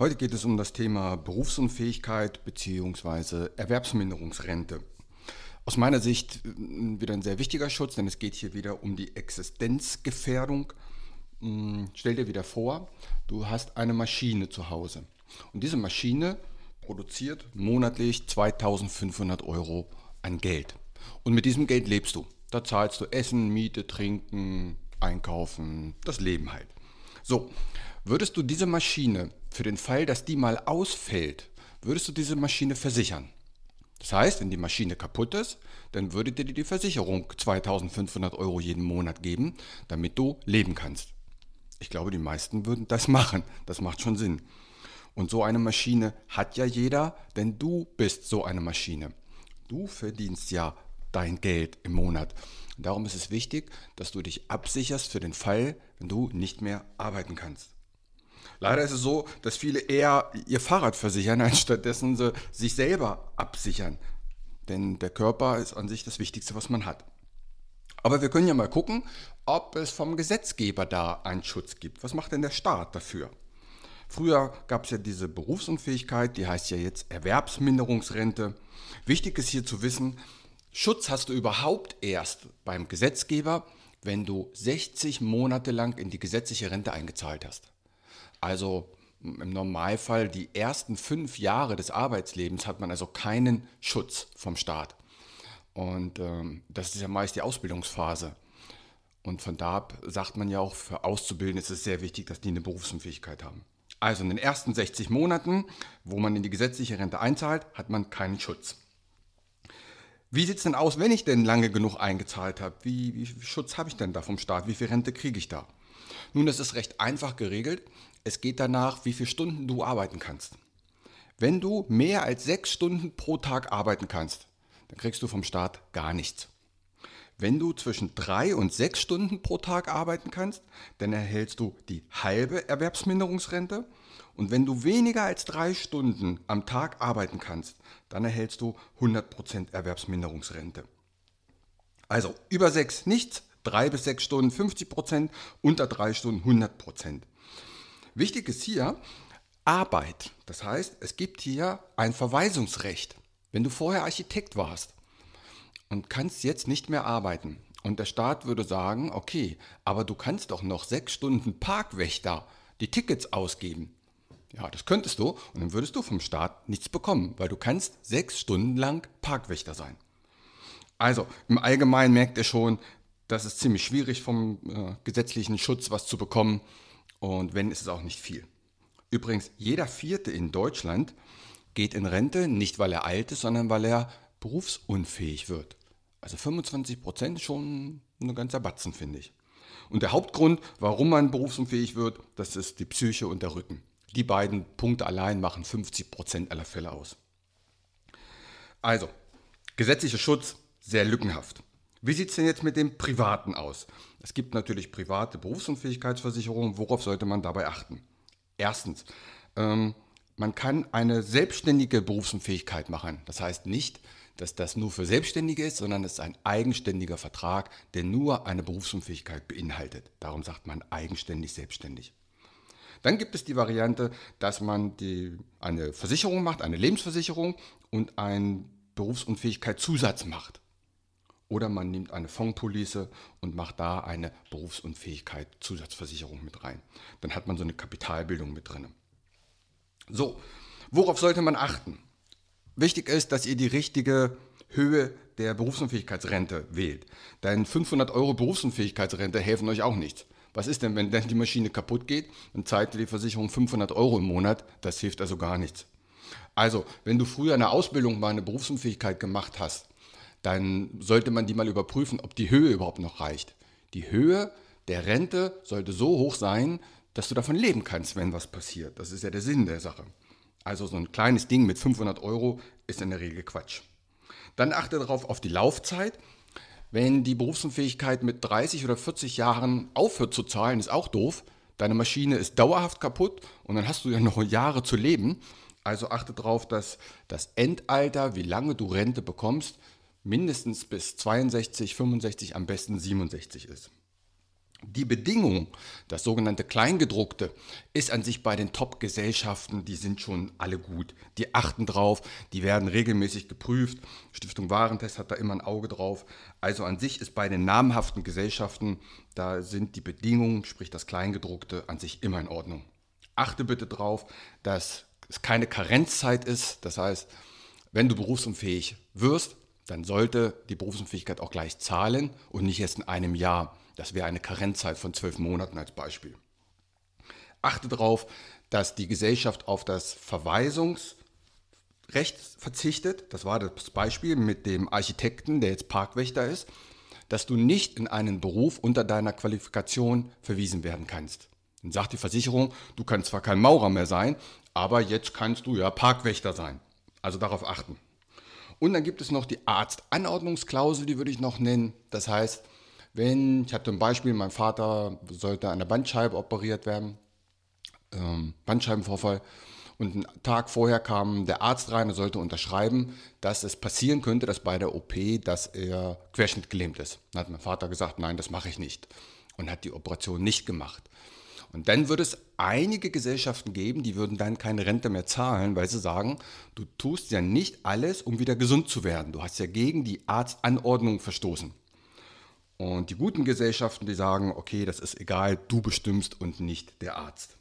Heute geht es um das Thema Berufsunfähigkeit bzw. Erwerbsminderungsrente. Aus meiner Sicht äh, wieder ein sehr wichtiger Schutz, denn es geht hier wieder um die Existenzgefährdung. Hm, stell dir wieder vor, du hast eine Maschine zu Hause und diese Maschine produziert monatlich 2500 Euro an Geld. Und mit diesem Geld lebst du. Da zahlst du Essen, Miete, Trinken, Einkaufen, das Leben halt. So, würdest du diese Maschine für den Fall, dass die mal ausfällt, würdest du diese Maschine versichern? Das heißt, wenn die Maschine kaputt ist, dann würde dir die Versicherung 2500 Euro jeden Monat geben, damit du leben kannst. Ich glaube, die meisten würden das machen. Das macht schon Sinn. Und so eine Maschine hat ja jeder, denn du bist so eine Maschine. Du verdienst ja dein Geld im Monat. Darum ist es wichtig, dass du dich absicherst für den Fall, wenn du nicht mehr arbeiten kannst. Leider ist es so, dass viele eher ihr Fahrrad versichern, anstatt dessen sie sich selber absichern. Denn der Körper ist an sich das Wichtigste, was man hat. Aber wir können ja mal gucken, ob es vom Gesetzgeber da einen Schutz gibt. Was macht denn der Staat dafür? Früher gab es ja diese Berufsunfähigkeit, die heißt ja jetzt Erwerbsminderungsrente. Wichtig ist hier zu wissen, Schutz hast du überhaupt erst beim Gesetzgeber, wenn du 60 Monate lang in die gesetzliche Rente eingezahlt hast. Also im Normalfall die ersten fünf Jahre des Arbeitslebens hat man also keinen Schutz vom Staat. Und ähm, das ist ja meist die Ausbildungsphase. Und von da ab sagt man ja auch, für Auszubildende ist es sehr wichtig, dass die eine Berufsunfähigkeit haben. Also in den ersten 60 Monaten, wo man in die gesetzliche Rente einzahlt, hat man keinen Schutz. Wie sieht es denn aus, wenn ich denn lange genug eingezahlt habe? Wie, wie viel Schutz habe ich denn da vom Staat? Wie viel Rente kriege ich da? Nun, das ist recht einfach geregelt. Es geht danach, wie viele Stunden du arbeiten kannst. Wenn du mehr als sechs Stunden pro Tag arbeiten kannst, dann kriegst du vom Staat gar nichts. Wenn du zwischen drei und sechs Stunden pro Tag arbeiten kannst, dann erhältst du die halbe Erwerbsminderungsrente. Und wenn du weniger als drei Stunden am Tag arbeiten kannst, dann erhältst du 100% Erwerbsminderungsrente. Also über sechs nichts, drei bis sechs Stunden 50%, unter drei Stunden 100%. Wichtig ist hier Arbeit. Das heißt, es gibt hier ein Verweisungsrecht. Wenn du vorher Architekt warst und kannst jetzt nicht mehr arbeiten und der Staat würde sagen, okay, aber du kannst doch noch sechs Stunden Parkwächter die Tickets ausgeben. Ja, das könntest du und dann würdest du vom Staat nichts bekommen, weil du kannst sechs Stunden lang Parkwächter sein. Also im Allgemeinen merkt ihr schon, das ist ziemlich schwierig vom äh, gesetzlichen Schutz was zu bekommen. Und wenn, ist es auch nicht viel. Übrigens, jeder Vierte in Deutschland geht in Rente, nicht weil er alt ist, sondern weil er berufsunfähig wird. Also 25 Prozent schon ein ganzer Batzen, finde ich. Und der Hauptgrund, warum man berufsunfähig wird, das ist die Psyche und der Rücken. Die beiden Punkte allein machen 50 Prozent aller Fälle aus. Also, gesetzlicher Schutz sehr lückenhaft. Wie sieht es denn jetzt mit dem Privaten aus? Es gibt natürlich private Berufsunfähigkeitsversicherungen. Worauf sollte man dabei achten? Erstens, ähm, man kann eine selbstständige Berufsunfähigkeit machen. Das heißt nicht, dass das nur für Selbstständige ist, sondern es ist ein eigenständiger Vertrag, der nur eine Berufsunfähigkeit beinhaltet. Darum sagt man eigenständig, selbstständig. Dann gibt es die Variante, dass man die, eine Versicherung macht, eine Lebensversicherung und einen Berufsunfähigkeitszusatz macht. Oder man nimmt eine Fondspolice und macht da eine Berufsunfähigkeit Zusatzversicherung mit rein. Dann hat man so eine Kapitalbildung mit drin. So, worauf sollte man achten? Wichtig ist, dass ihr die richtige Höhe der Berufsunfähigkeitsrente wählt. Denn 500 Euro Berufsunfähigkeitsrente helfen euch auch nichts. Was ist denn, wenn dann die Maschine kaputt geht und zahlt die Versicherung 500 Euro im Monat? Das hilft also gar nichts. Also, wenn du früher eine Ausbildung mal eine Berufsunfähigkeit gemacht hast, dann sollte man die mal überprüfen, ob die Höhe überhaupt noch reicht. Die Höhe der Rente sollte so hoch sein, dass du davon leben kannst, wenn was passiert. Das ist ja der Sinn der Sache. Also so ein kleines Ding mit 500 Euro ist in der Regel Quatsch. Dann achte darauf auf die Laufzeit. Wenn die Berufsunfähigkeit mit 30 oder 40 Jahren aufhört zu zahlen, ist auch doof. Deine Maschine ist dauerhaft kaputt und dann hast du ja noch Jahre zu leben. Also achte darauf, dass das Endalter, wie lange du Rente bekommst, mindestens bis 62, 65, am besten 67 ist. Die Bedingung, das sogenannte Kleingedruckte, ist an sich bei den Top-Gesellschaften, die sind schon alle gut. Die achten drauf, die werden regelmäßig geprüft. Stiftung Warentest hat da immer ein Auge drauf. Also an sich ist bei den namhaften Gesellschaften, da sind die Bedingungen, sprich das Kleingedruckte, an sich immer in Ordnung. Achte bitte drauf, dass es keine Karenzzeit ist. Das heißt, wenn du berufsunfähig wirst, dann sollte die Berufsunfähigkeit auch gleich zahlen und nicht erst in einem Jahr. Das wäre eine Karenzzeit von zwölf Monaten als Beispiel. Achte darauf, dass die Gesellschaft auf das Verweisungsrecht verzichtet. Das war das Beispiel mit dem Architekten, der jetzt Parkwächter ist, dass du nicht in einen Beruf unter deiner Qualifikation verwiesen werden kannst. Dann sagt die Versicherung, du kannst zwar kein Maurer mehr sein, aber jetzt kannst du ja Parkwächter sein. Also darauf achten. Und dann gibt es noch die Arztanordnungsklausel, die würde ich noch nennen. Das heißt, wenn, ich hatte ein Beispiel, mein Vater sollte an der Bandscheibe operiert werden, ähm, Bandscheibenvorfall, und einen Tag vorher kam der Arzt rein und sollte unterschreiben, dass es passieren könnte, dass bei der OP, dass er querschnittgelähmt ist. Dann hat mein Vater gesagt, nein, das mache ich nicht. Und hat die Operation nicht gemacht. Und dann würde es einige Gesellschaften geben, die würden dann keine Rente mehr zahlen, weil sie sagen, du tust ja nicht alles, um wieder gesund zu werden. Du hast ja gegen die Arztanordnung verstoßen. Und die guten Gesellschaften, die sagen, okay, das ist egal, du bestimmst und nicht der Arzt.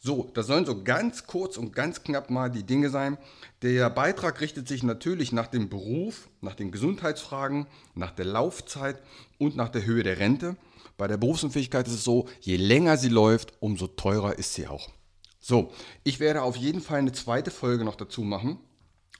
So, das sollen so ganz kurz und ganz knapp mal die Dinge sein. Der Beitrag richtet sich natürlich nach dem Beruf, nach den Gesundheitsfragen, nach der Laufzeit und nach der Höhe der Rente. Bei der Berufsunfähigkeit ist es so, je länger sie läuft, umso teurer ist sie auch. So, ich werde auf jeden Fall eine zweite Folge noch dazu machen.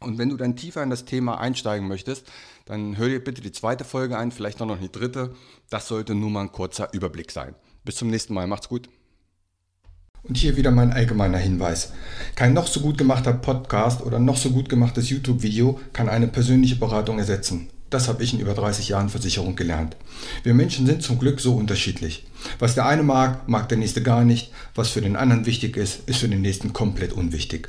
Und wenn du dann tiefer in das Thema einsteigen möchtest, dann hör dir bitte die zweite Folge ein, vielleicht auch noch die dritte. Das sollte nur mal ein kurzer Überblick sein. Bis zum nächsten Mal, macht's gut. Und hier wieder mein allgemeiner Hinweis. Kein noch so gut gemachter Podcast oder noch so gut gemachtes YouTube-Video kann eine persönliche Beratung ersetzen. Das habe ich in über 30 Jahren Versicherung gelernt. Wir Menschen sind zum Glück so unterschiedlich. Was der eine mag, mag der nächste gar nicht. Was für den anderen wichtig ist, ist für den nächsten komplett unwichtig.